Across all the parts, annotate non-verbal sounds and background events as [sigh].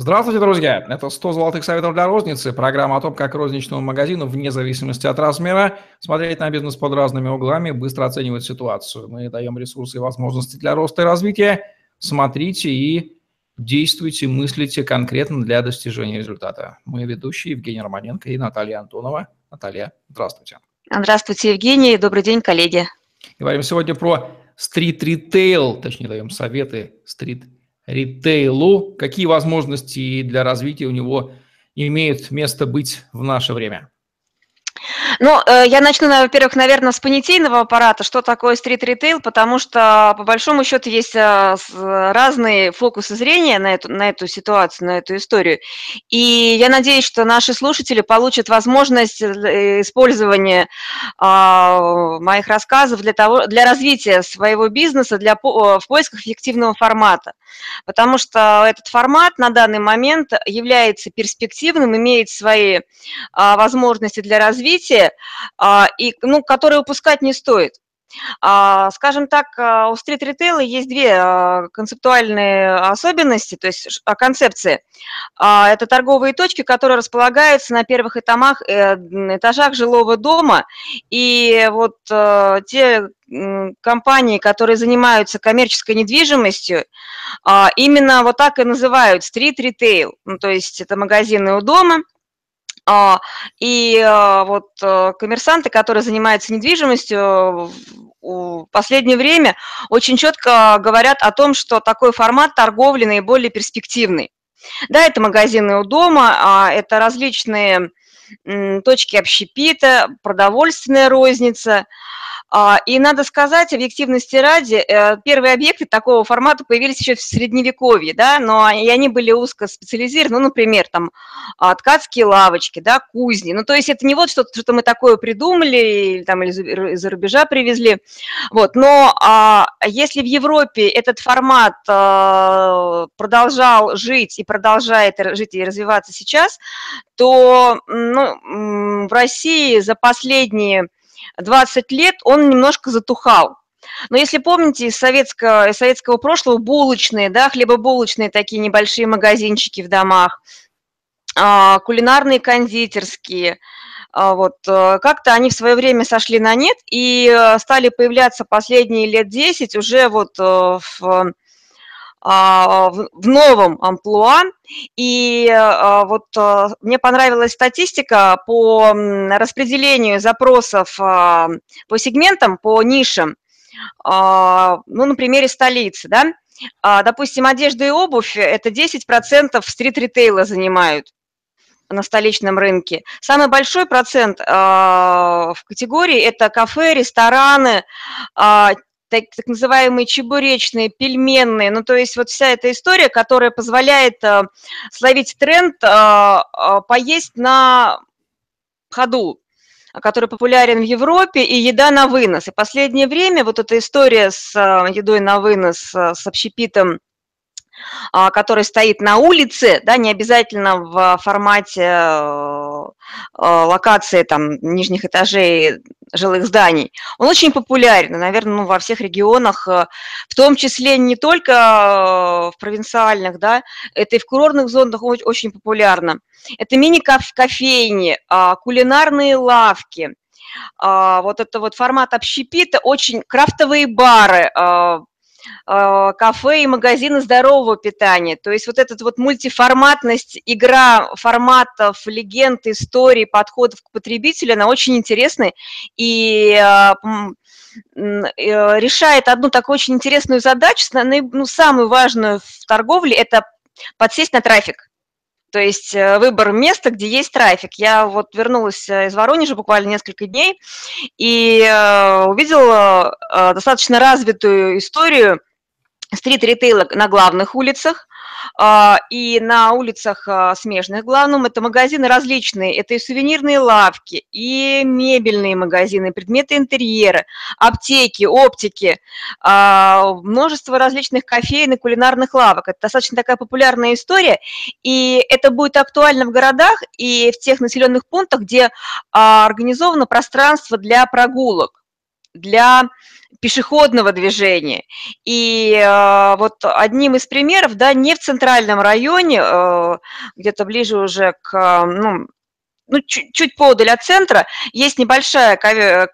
Здравствуйте, друзья! Это 100 золотых советов для розницы, программа о том, как розничному магазину, вне зависимости от размера, смотреть на бизнес под разными углами, быстро оценивать ситуацию. Мы даем ресурсы и возможности для роста и развития. Смотрите и действуйте, мыслите конкретно для достижения результата. Мы ведущие Евгений Романенко и Наталья Антонова. Наталья, здравствуйте. Здравствуйте, Евгений. Добрый день, коллеги. Говорим сегодня про стрит-ритейл, точнее даем советы стрит-ритейл ритейлу, какие возможности для развития у него имеют место быть в наше время? Ну, э, я начну, во-первых, наверное, с понятийного аппарата, что такое стрит-ритейл, потому что, по большому счету, есть э, разные фокусы зрения на эту, на эту ситуацию, на эту историю. И я надеюсь, что наши слушатели получат возможность э, использования а, моих рассказов для, того, для развития своего бизнеса, для, в поисках эффективного формата. Потому что этот формат на данный момент является перспективным, имеет свои а, возможности для развития, а, и, ну, которые упускать не стоит. А, скажем так, а, у стрит-ритейла есть две концептуальные особенности, то есть концепции. Это торговые точки, которые располагаются на первых этажах, э, этажах жилого дома, и вот те компании, которые занимаются коммерческой недвижимостью, именно вот так и называют стрит-ритейл, ну, то есть это магазины у дома – и а, вот э, коммерсанты, которые занимаются недвижимостью, в последнее время очень четко говорят о том, что такой формат торговли наиболее перспективный. Да, это магазины у дома, а, это различные точки общепита, продовольственная розница – а, и надо сказать, объективности ради, э, первые объекты такого формата появились еще в Средневековье, да, но и они были узко специализированы, ну, например, там, а, ткацкие лавочки, да, кузни, ну, то есть это не вот что-то, что мы такое придумали или там из-за рубежа привезли, вот, но а, если в Европе этот формат а, продолжал жить и продолжает жить и развиваться сейчас, то ну, в России за последние 20 лет он немножко затухал. Но если помните из советского, из советского прошлого, булочные, да, хлебобулочные такие небольшие магазинчики в домах, а, кулинарные кондитерские, а, вот, э, как-то они в свое время сошли на нет и э, стали появляться последние лет 10 уже вот э, в а, в новом амплуа. И а, вот а, мне понравилась статистика по распределению запросов по сегментам, по нишам, ну, на примере столицы, да. Допустим, одежда и обувь – это 10% стрит-ритейла занимают на столичном рынке. Самый большой процент в категории – это кафе, рестораны, так, так называемые чебуречные, пельменные, ну то есть вот вся эта история, которая позволяет э, словить тренд э, э, поесть на ходу, который популярен в Европе, и еда на вынос. И последнее время вот эта история с э, едой на вынос, э, с общепитом, а, который стоит на улице, да, не обязательно в формате э, локации там нижних этажей жилых зданий, он очень популярен, наверное, ну, во всех регионах, э, в том числе не только э, в провинциальных, да, это и в курортных зонах очень популярно. Это мини-кофейни, а, кулинарные лавки, а, вот это вот формат общепита, очень крафтовые бары, а, Э, кафе и магазины здорового питания. То есть вот эта вот мультиформатность, игра форматов, легенд, историй, подходов к потребителю, она очень интересная и э, э, решает одну такую очень интересную задачу, ну, самую важную в торговле – это подсесть на трафик. То есть выбор места, где есть трафик. Я вот вернулась из Воронежа буквально несколько дней и увидела достаточно развитую историю стрит-ритейла на главных улицах, и на улицах а, смежных главным это магазины различные, это и сувенирные лавки, и мебельные магазины, предметы интерьера, аптеки, оптики, а, множество различных кофеин и кулинарных лавок. Это достаточно такая популярная история, и это будет актуально в городах и в тех населенных пунктах, где организовано пространство для прогулок. Для пешеходного движения. И э, вот одним из примеров, да, не в центральном районе, э, где-то ближе уже к, ну, ну, чуть, чуть поодаль от центра, есть небольшая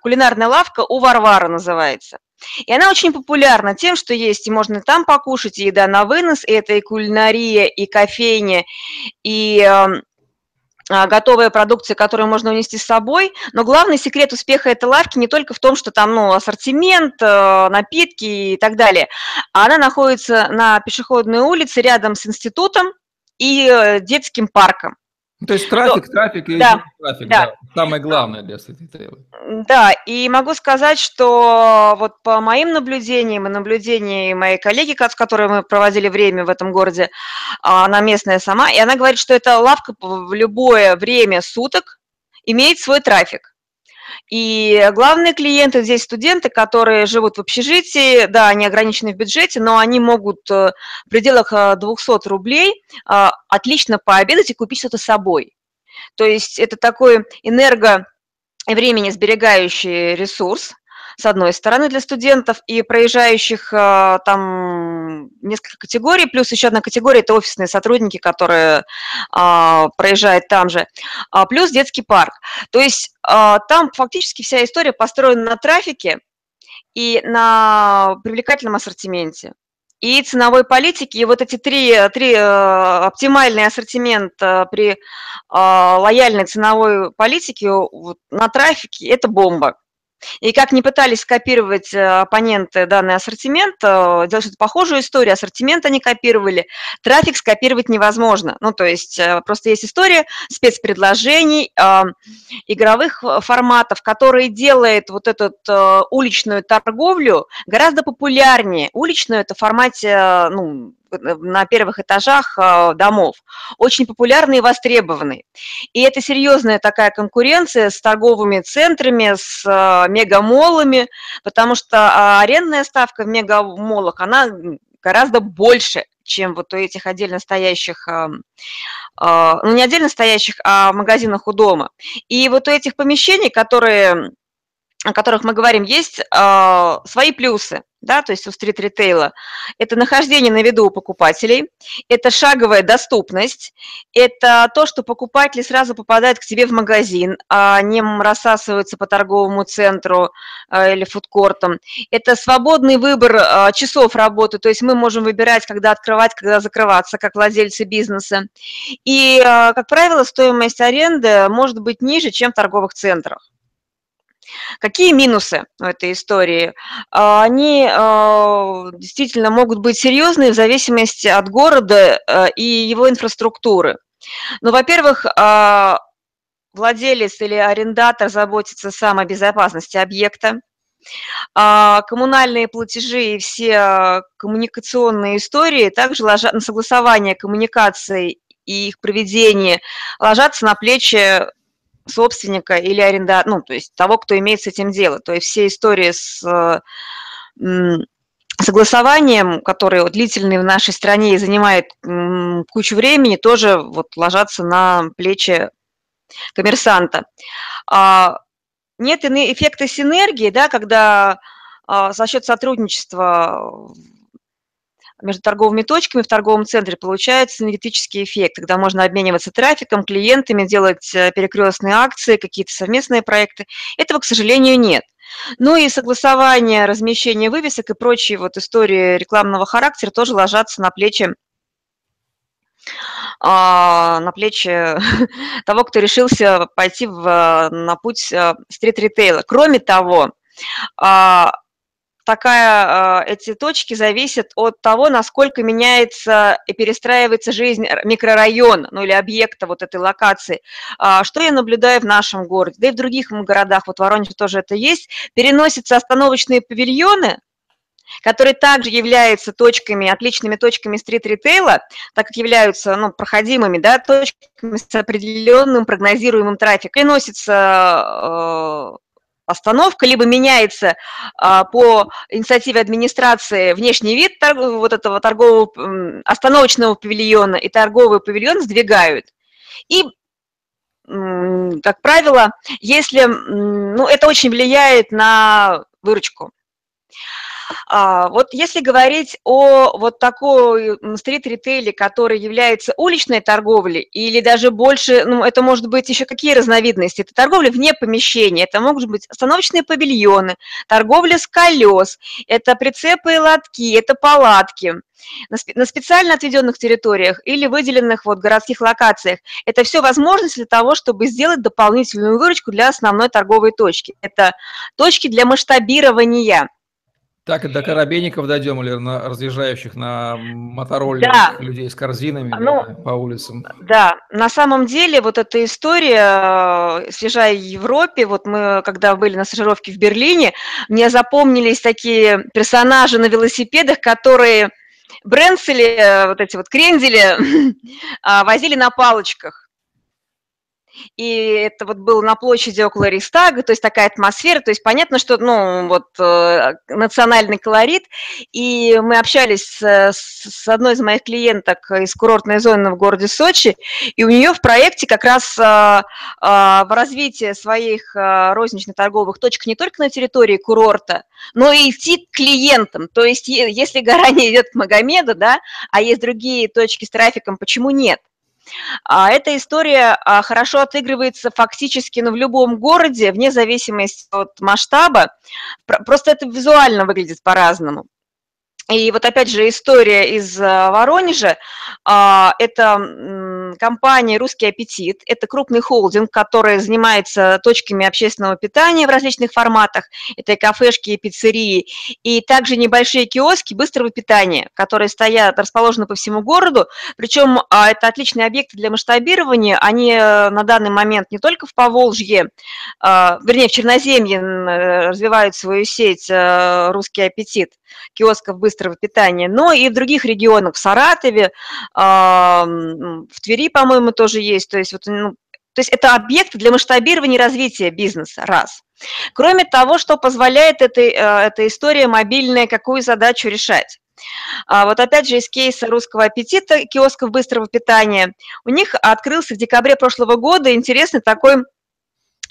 кулинарная лавка у Варвара называется. И она очень популярна тем, что есть, и можно там покушать, и еда на вынос, и это и кулинария, и кофейня, и а, готовая продукция, которую можно унести с собой. Но главный секрет успеха этой лавки не только в том, что там ну, ассортимент, э, напитки и так далее. А она находится на пешеходной улице рядом с институтом и э, детским парком. Ну, то есть трафик, то, трафик и да, трафик, да. да. Самое главное для стрит-ритейла. Да, и могу сказать, что вот по моим наблюдениям и наблюдениям моей коллеги, с которой мы проводили время в этом городе, а, она местная сама, и она говорит, что эта лавка в любое время суток имеет свой трафик. И главные клиенты здесь студенты, которые живут в общежитии, да, они ограничены в бюджете, но они могут э, в пределах 200 э, рублей э, отлично пообедать и купить что-то с собой. То есть это такой энерго времени сберегающий ресурс, с одной стороны, для студентов и проезжающих э, там несколько категорий, плюс еще одна категория – это офисные сотрудники, которые а, проезжают там же, а, плюс детский парк. То есть а, там фактически вся история построена на трафике и на привлекательном ассортименте и ценовой политики. И вот эти три, три э, оптимальный ассортимент э, при лояльной ценовой политике на трафике – это бомба. И как не пытались скопировать э, оппоненты данный ассортимент, э, делать похожую историю, ассортимент они копировали, трафик скопировать невозможно. Ну, то есть э, просто есть история спецпредложений, игровых форматов, которые делает вот эту уличную торговлю гораздо популярнее. Уличную – это в формате ну, на первых этажах э, домов, очень популярный и востребованный. И это серьезная такая конкуренция с торговыми центрами, с э, мегамолами, потому что а, арендная ставка в мегамолах, она гораздо больше, чем вот у этих отдельно стоящих, ну не отдельно стоящих, а магазинах у дома. И вот у этих помещений, которые о которых мы говорим, есть э, свои плюсы, да, то есть у стрит-ритейла. Это нахождение на виду у покупателей, это шаговая доступность, это то, что покупатели сразу попадают к тебе в магазин, а не рассасываются по торговому центру э, или фудкортам. Это свободный выбор э, часов работы, то есть мы можем выбирать, когда открывать, когда закрываться, как владельцы бизнеса. И, э, как правило, стоимость аренды может быть ниже, чем в торговых центрах. Какие минусы у этой истории? А, они а, действительно могут быть серьезные в зависимости от города э, и его инфраструктуры. Ну, во-первых, а, владелец или арендатор заботится сам о безопасности объекта, коммунальные платежи и все коммуникационные истории также ложат на согласование коммуникаций и их проведение ложатся на плечи собственника или аренда, ну, то есть того, кто имеет с этим дело. То есть все истории с согласованием, которые длительные в нашей стране и занимает кучу времени, тоже вот ложатся на плечи коммерсанта. А, нет эффекта синергии, да, когда а, за счет сотрудничества между торговыми точками в торговом центре получается энергетический эффект, когда можно обмениваться трафиком, клиентами, делать э, перекрестные акции, какие-то совместные проекты. Этого, к сожалению, нет. Ну и согласование, размещение вывесок и прочие вот истории рекламного характера тоже ложатся на плечи а, на плечи [laughs] того, кто решился пойти в, на путь э, стрит-ритейла. Кроме того, а, такая, а, эти точки зависят от того, насколько меняется и перестраивается жизнь микрорайона, ну или объекта вот этой локации. А, что я наблюдаю в нашем городе, да и в других городах, вот в Воронеже тоже это есть, переносятся остановочные павильоны, которые также являются точками, отличными точками стрит-ритейла, так как являются ну, проходимыми да, точками с определенным прогнозируемым трафиком. Переносится а, остановка, либо меняется а, по инициативе администрации внешний вид торг, вот этого торгового остановочного павильона, и торговый павильон сдвигают. И, как правило, если, ну, это очень влияет на выручку. А, вот если говорить о вот такой стрит-ритейле, который является уличной торговлей, или даже больше, ну, это может быть еще какие разновидности? Это торговля вне помещения, это могут быть остановочные павильоны, торговля с колес, это прицепы и лотки, это палатки на специально отведенных территориях или выделенных вот городских локациях. Это все возможность для того, чтобы сделать дополнительную выручку для основной торговой точки. Это точки для масштабирования. Так и до коробейников дойдем или на разъезжающих на мотороллерах да. людей с корзинами ну, по улицам. Да, на самом деле вот эта история, э, съезжая в Европе, вот мы когда были на стажировке в Берлине, мне запомнились такие персонажи на велосипедах, которые бренцели, э, вот эти вот крензели а, [laughs] возили на палочках и это вот было на площади около Рейхстага, то есть такая атмосфера, то есть понятно, что, ну, вот э, национальный колорит, и мы общались с, с одной из моих клиенток из курортной зоны в городе Сочи, и у нее в проекте как раз а, а, в развитии своих а, рознично-торговых точек не только на территории курорта, но и идти к клиентам, то есть если гора не идет к Магомеду, да, а есть другие точки с трафиком, почему нет? А эта история а, хорошо отыгрывается фактически ну, в любом городе, вне зависимости от масштаба. Просто это визуально выглядит по-разному. И вот опять же история из а, Воронежа. Это компания «Русский аппетит». Это крупный холдинг, который занимается точками общественного питания в различных форматах. Это и кафешки, и пиццерии, и также небольшие киоски быстрого питания, которые стоят, расположены по всему городу. Причем а, это отличные объекты для масштабирования. Они э, на данный момент не только в Поволжье, а, вернее, в Черноземье развивают свою сеть э, «Русский аппетит», киосков быстрого питания, но и в других регионах, в Саратове, в Твери, по-моему, тоже есть. То есть, вот, ну, то есть это объект для масштабирования и развития бизнеса, раз. Кроме того, что позволяет этой, э, эта история мобильная, какую задачу решать. А вот опять же из кейса русского аппетита, киосков быстрого питания, у них открылся в декабре прошлого года интересный такой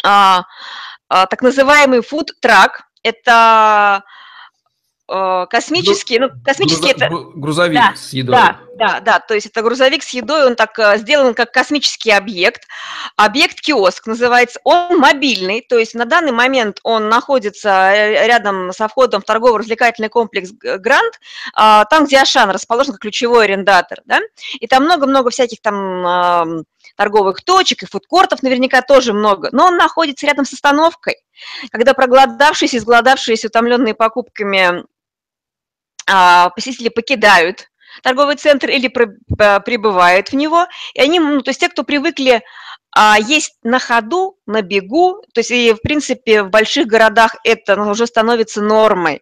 а, а, так называемый фуд-трак. Это Э, космический, ну, космический Грузо, это... Грузовик да, с едой. Да, да, да, то есть это грузовик с едой, он так э, сделан как космический объект. Объект киоск называется, он мобильный, то есть на данный момент он находится э, рядом со входом в торгово-развлекательный комплекс Грант, а, там, где Ашан расположен как ключевой арендатор, да, и там много-много всяких там торговых точек и фудкортов наверняка тоже много, но он находится рядом с остановкой. Когда проголодавшиеся, изголодавшиеся, утомленные покупками посетители покидают торговый центр или прибывают в него, и они, ну, то есть те, кто привыкли а, есть на ходу, на бегу, то есть и, в принципе, в больших городах это уже становится нормой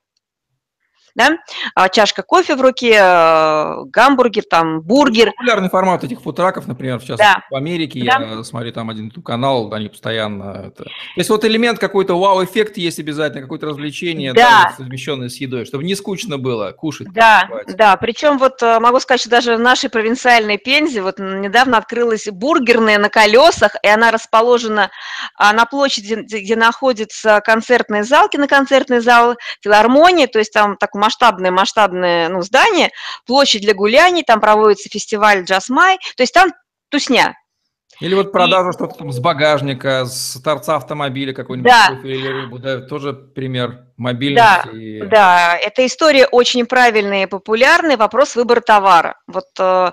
да, а, чашка кофе в руке, э, гамбургер, там, бургер. Популярный формат этих футраков, например, сейчас да. в Америке, да. я смотрю там один канал, они постоянно... Это... То есть вот элемент какой-то вау-эффект есть обязательно, какое-то развлечение, да. да, совмещенное с едой, чтобы не скучно было кушать. Да, да, причем вот э, могу сказать, что даже в нашей провинциальной Пензе вот недавно открылась бургерная на колесах, и она расположена а, на площади, где находится концертный зал, киноконцертный зал, филармония, то есть там так масштабное-масштабное ну, здание, площадь для гуляний, там проводится фестиваль Джаз Май, то есть там тусня. Или вот продажа и... что-то там с багажника, с торца автомобиля какой-нибудь да. или рыбу, да, тоже пример мобильности. Да, и... да, эта история очень правильная и популярная, вопрос выбора товара. Вот э,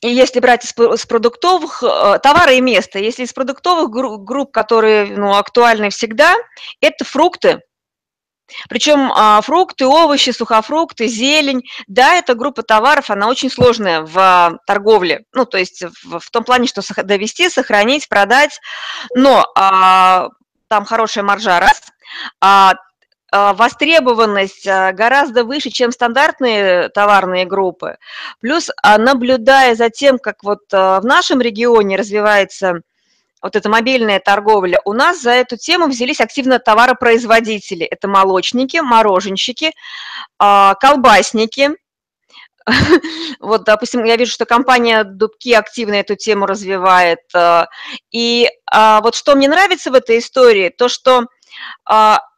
и если брать из, из продуктовых, э, товары и место, если из продуктовых групп, которые ну, актуальны всегда, это фрукты, причем а, фрукты, овощи, сухофрукты, зелень, да, эта группа товаров, она очень сложная в торговле, ну, то есть в, в том плане, что довести, сохранить, продать, но а, там хорошая маржа, раз, а, а востребованность а, гораздо выше, чем стандартные товарные группы. Плюс, а, наблюдая за тем, как вот в нашем регионе развивается вот эта мобильная торговля, у нас за эту тему взялись активно товаропроизводители. Это молочники, мороженщики, а, колбасники. [laughs] Вот, допустим, я вижу, что компания Дубки активно эту тему развивает. А, и а, вот что мне нравится в этой истории, то, что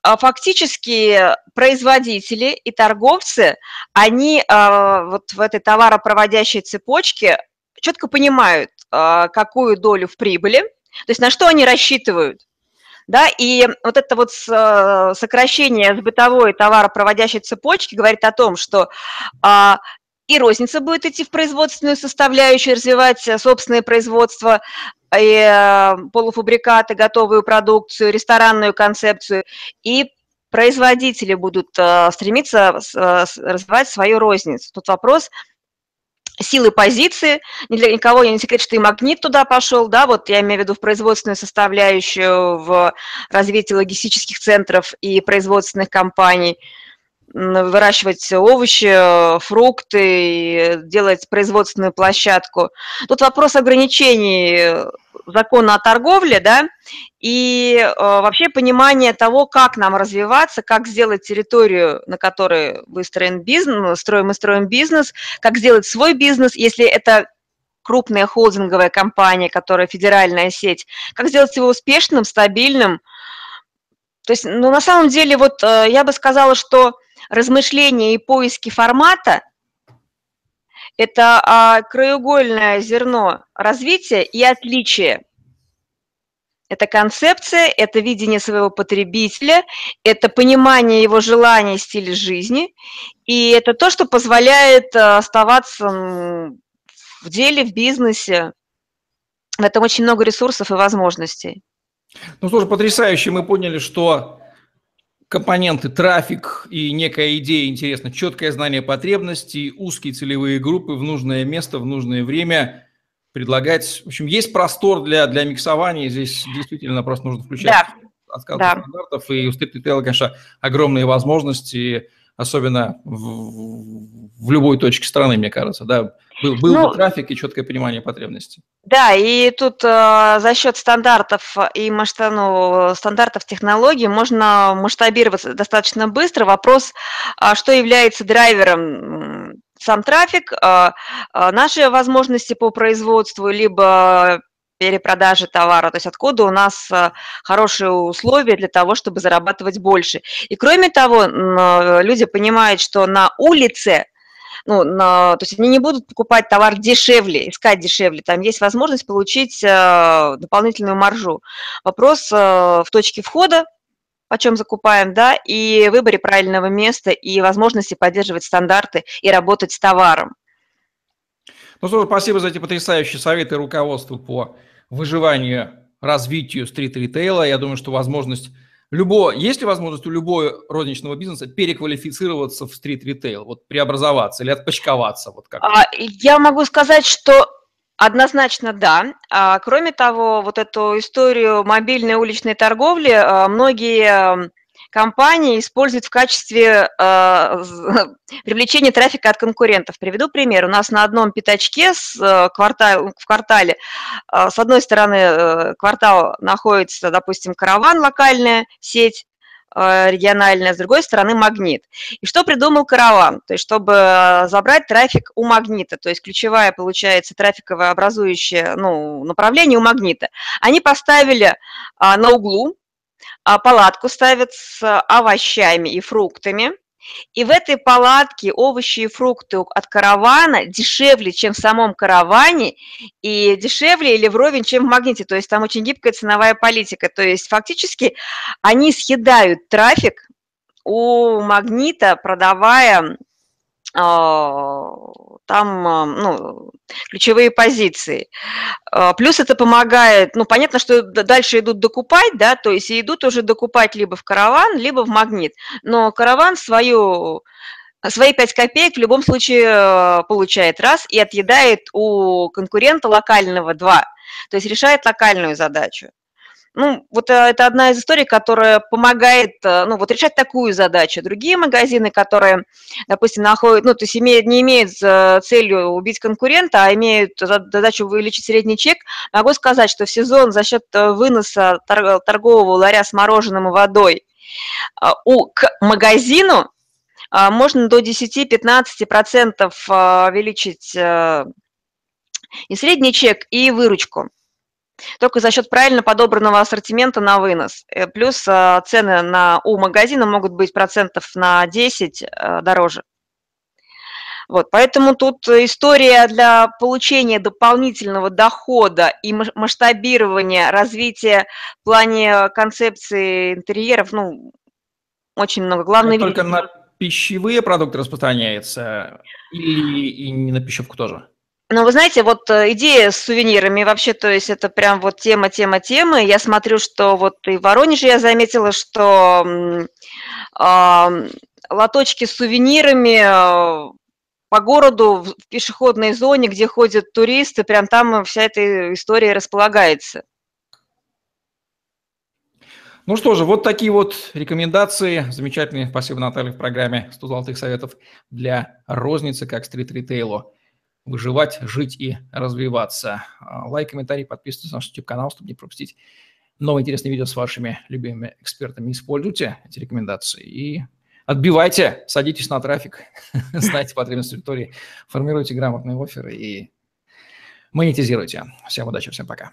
фактически производители и торговцы, они вот в этой товаропроводящей цепочке четко понимают, какую долю в прибыли, то есть на что они рассчитывают. Да, и вот это вот сокращение с бытовой товаропроводящей цепочки говорит о том, что и розница будет идти в производственную составляющую, развивать э, собственное производство, и э, полуфабрикаты, готовую продукцию, ресторанную концепцию, и производители будут э, стремиться развивать свою розницу. Тут вопрос силы позиции. Ни для никого не секрет, что и магнит туда пошел, да, вот я имею в виду в производственную составляющую, в развитие логистических центров и производственных компаний – выращивать овощи, фрукты, делать производственную площадку. Тут вопрос ограничений закона о торговле, да, и э, вообще понимание того, как нам развиваться, как сделать территорию, на которой выстроен бизнес, строим мы строим бизнес, как сделать свой бизнес, если это крупная холдинговая компания, которая федеральная сеть, как сделать его успешным, стабильным. То есть, ну, на самом деле, вот э, я бы сказала, что размышления и поиски формата – это а, краеугольное зерно развития и отличия. Это концепция, это видение своего потребителя, это понимание его желаний, стиля жизни, и это то, что позволяет а, оставаться в деле, в бизнесе. В этом очень много ресурсов и возможностей. Ну, слушай, потрясающе. Мы поняли, что компоненты трафик и некая идея интересна, четкое знание потребностей, узкие целевые группы в нужное место, в нужное время предлагать. В общем, есть простор для, для миксования, здесь действительно просто нужно включать да. отказы да. стандартов, и у стрит конечно, огромные возможности, особенно в, в любой точке страны, мне кажется, да, был, был ну, бы трафик и четкое понимание потребностей. Да, и тут э, за счет стандартов и масштаб, ну, стандартов технологий можно масштабироваться достаточно быстро. Вопрос, а что является драйвером сам трафик, э, э, наши возможности по производству, либо перепродажи товара, то есть откуда у нас э, хорошие условия для того, чтобы зарабатывать больше. И кроме того, люди понимают, что на улице ну, на, то есть они не будут покупать товар дешевле, искать дешевле, там есть возможность получить э, дополнительную маржу. Вопрос э, в точке входа, почем закупаем, да, и выборе правильного места, и возможности поддерживать стандарты и работать с товаром. Ну, что, спасибо за эти потрясающие советы руководству по выживанию, развитию стрит-ритейла. Я думаю, что возможность любого, есть ли возможность у любого розничного бизнеса переквалифицироваться в стрит-ритейл, вот преобразоваться или отпочковаться? Вот как? А, я могу сказать, что Однозначно да. А, кроме того, вот эту историю мобильной уличной торговли а, многие компании используют в качестве э, [laughs] привлечения трафика от конкурентов. Приведу пример. У нас на одном пятачке с, э, квартал, в квартале, э, с одной стороны, э, квартал находится, допустим, караван, локальная сеть, э, региональная, с другой стороны магнит. И что придумал караван? То есть, чтобы забрать трафик у магнита, то есть ключевая, получается, трафиковое образующее ну, направление у магнита. Они поставили а, на углу палатку ставят с овощами и фруктами. И в этой палатке овощи и фрукты от каравана дешевле, чем в самом караване, и дешевле или вровень, чем в магните. То есть там очень гибкая ценовая политика. То есть фактически они съедают трафик у магнита, продавая а, там а, ну, ключевые позиции. А, плюс это помогает, ну, понятно, что дальше идут докупать, да, то есть идут уже докупать либо в караван, либо в магнит. Но караван свою свои 5 копеек в любом случае получает раз и отъедает у конкурента локального два, то есть решает локальную задачу. Ну, вот э, это одна из историй, которая помогает, э, ну, вот решать такую задачу. Другие магазины, которые, допустим, находят, ну, то есть имеют, не имеют э, целью убить конкурента, а имеют задачу увеличить средний чек, могу сказать, что в сезон за счет выноса торгового ларя с мороженым и водой у, к магазину можно до 10-15% увеличить и средний чек, и выручку. Только за счет правильно подобранного ассортимента на вынос. Э, плюс э, цены на, у магазина могут быть процентов на 10 э, дороже. Вот, поэтому тут история для получения дополнительного дохода и масштабирования развития в плане концепции интерьеров, ну, очень много. Главное... Только на пищевые продукты распространяется или и не на пищевку тоже? Ну, вы знаете, вот э, идея с сувенирами вообще, то есть это прям вот тема, тема, тема. Я смотрю, что вот и в Воронеже я заметила, что э, лоточки с сувенирами э, по городу в пешеходной зоне, где ходят туристы, прям там вся эта история располагается. Ну что же, вот такие вот рекомендации. Замечательные. Спасибо, Наталья, в программе «100 золотых советов для розницы, как стрит-ритейлу выживать, жить и развиваться. А, лайк, комментарий, подписывайтесь на наш YouTube-канал, чтобы не пропустить новые интересные видео с вашими любимыми экспертами. Используйте эти рекомендации и отбивайте, садитесь на трафик, [laughs] знайте потребности аудитории, формируйте грамотные оферы и монетизируйте. Всем удачи, всем пока.